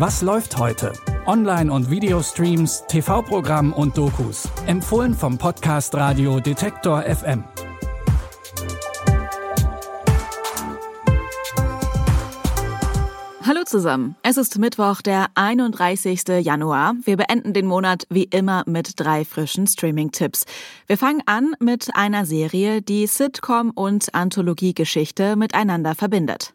Was läuft heute? Online- und Videostreams, TV-Programm und Dokus. Empfohlen vom Podcast Radio Detektor FM. Hallo zusammen. Es ist Mittwoch, der 31. Januar. Wir beenden den Monat wie immer mit drei frischen Streaming-Tipps. Wir fangen an mit einer Serie, die Sitcom und Anthologiegeschichte miteinander verbindet.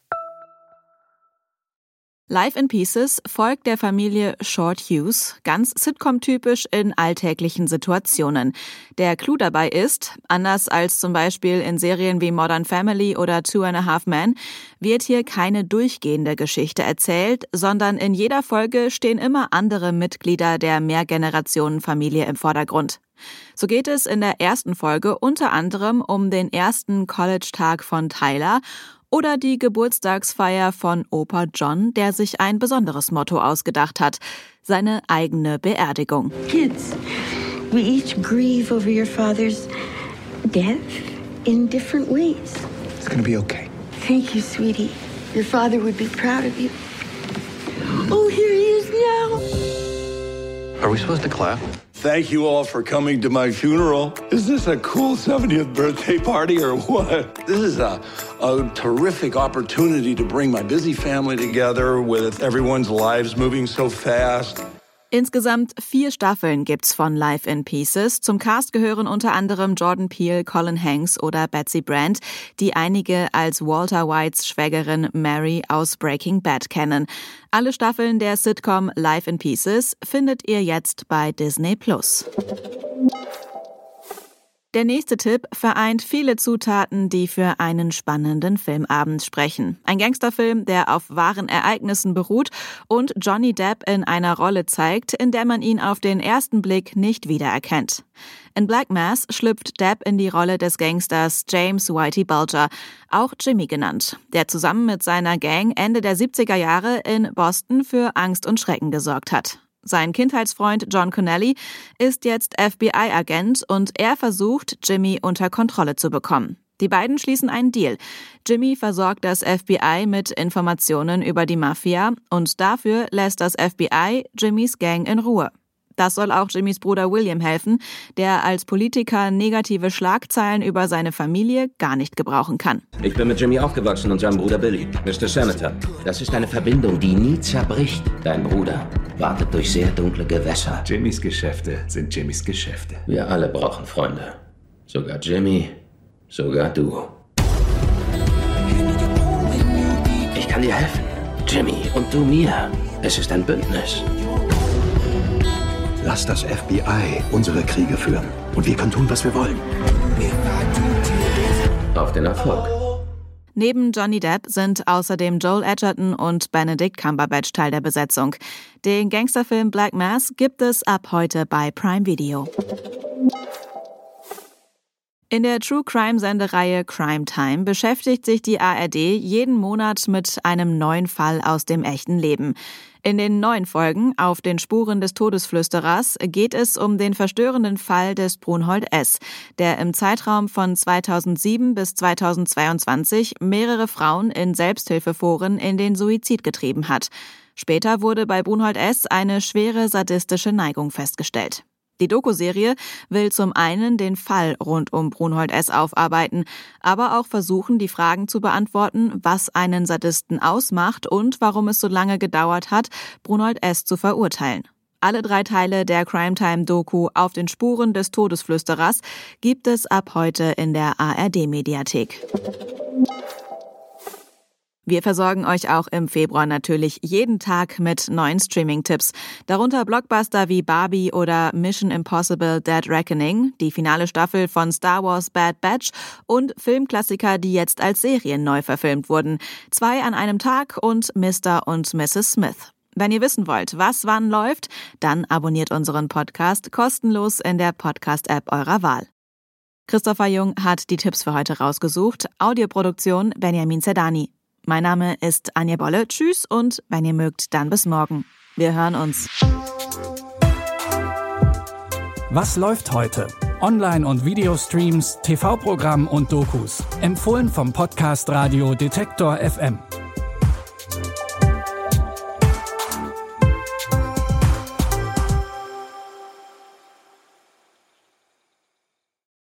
Life in Pieces folgt der Familie Short Hughes, ganz Sitcom-typisch in alltäglichen Situationen. Der Clou dabei ist, anders als zum Beispiel in Serien wie Modern Family oder Two and a Half Men, wird hier keine durchgehende Geschichte erzählt, sondern in jeder Folge stehen immer andere Mitglieder der Mehrgenerationenfamilie im Vordergrund. So geht es in der ersten Folge unter anderem um den ersten College-Tag von Tyler oder die Geburtstagsfeier von Opa John, der sich ein besonderes Motto ausgedacht hat, seine eigene Beerdigung. Kids, we each grieve over your father's death in different ways. It's gonna be okay. Thank you, sweetie. Your father would be proud of you. Oh, here he is now. Are we supposed to clap? Thank you all for coming to my funeral. Is this a cool 70th birthday party or what? This is a, a terrific opportunity to bring my busy family together with everyone's lives moving so fast. Insgesamt vier Staffeln gibt's von Life in Pieces. Zum Cast gehören unter anderem Jordan Peele, Colin Hanks oder Betsy Brandt, die einige als Walter Whites Schwägerin Mary aus Breaking Bad kennen. Alle Staffeln der Sitcom Life in Pieces findet ihr jetzt bei Disney Plus. Der nächste Tipp vereint viele Zutaten, die für einen spannenden Filmabend sprechen. Ein Gangsterfilm, der auf wahren Ereignissen beruht und Johnny Depp in einer Rolle zeigt, in der man ihn auf den ersten Blick nicht wiedererkennt. In Black Mass schlüpft Depp in die Rolle des Gangsters James Whitey Bulger, auch Jimmy genannt, der zusammen mit seiner Gang Ende der 70er Jahre in Boston für Angst und Schrecken gesorgt hat. Sein Kindheitsfreund John Connelly ist jetzt FBI-Agent und er versucht, Jimmy unter Kontrolle zu bekommen. Die beiden schließen einen Deal. Jimmy versorgt das FBI mit Informationen über die Mafia und dafür lässt das FBI Jimmys Gang in Ruhe. Das soll auch Jimmys Bruder William helfen, der als Politiker negative Schlagzeilen über seine Familie gar nicht gebrauchen kann. Ich bin mit Jimmy aufgewachsen und seinem Bruder Billy, Mr. Senator. Das ist eine Verbindung, die nie zerbricht. Dein Bruder wartet durch sehr dunkle Gewässer. Jimmys Geschäfte sind Jimmys Geschäfte. Wir alle brauchen Freunde. Sogar Jimmy, sogar du. Ich kann dir helfen. Jimmy und du mir. Es ist ein Bündnis. Lass das FBI unsere Kriege führen. Und wir können tun, was wir wollen. Auf den Erfolg. Neben Johnny Depp sind außerdem Joel Edgerton und Benedict Cumberbatch Teil der Besetzung. Den Gangsterfilm Black Mass gibt es ab heute bei Prime Video. In der True Crime Sendereihe Crime Time beschäftigt sich die ARD jeden Monat mit einem neuen Fall aus dem echten Leben. In den neuen Folgen auf den Spuren des Todesflüsterers geht es um den verstörenden Fall des Brunhold S., der im Zeitraum von 2007 bis 2022 mehrere Frauen in Selbsthilfeforen in den Suizid getrieben hat. Später wurde bei Brunhold S. eine schwere sadistische Neigung festgestellt. Die Doku-Serie will zum einen den Fall rund um Brunhold S. aufarbeiten, aber auch versuchen, die Fragen zu beantworten, was einen Sadisten ausmacht und warum es so lange gedauert hat, Brunhold S. zu verurteilen. Alle drei Teile der Crimetime-Doku auf den Spuren des Todesflüsterers gibt es ab heute in der ARD-Mediathek. Wir versorgen euch auch im Februar natürlich jeden Tag mit neuen Streaming-Tipps. Darunter Blockbuster wie Barbie oder Mission Impossible Dead Reckoning, die finale Staffel von Star Wars Bad Batch und Filmklassiker, die jetzt als Serien neu verfilmt wurden. Zwei an einem Tag und Mr. und Mrs. Smith. Wenn ihr wissen wollt, was wann läuft, dann abonniert unseren Podcast kostenlos in der Podcast-App eurer Wahl. Christopher Jung hat die Tipps für heute rausgesucht. Audioproduktion Benjamin Zerdani. Mein Name ist Anja Bolle. Tschüss und wenn ihr mögt, dann bis morgen. Wir hören uns. Was läuft heute? Online- und Videostreams, TV-Programm und Dokus. Empfohlen vom Podcast Radio Detektor FM.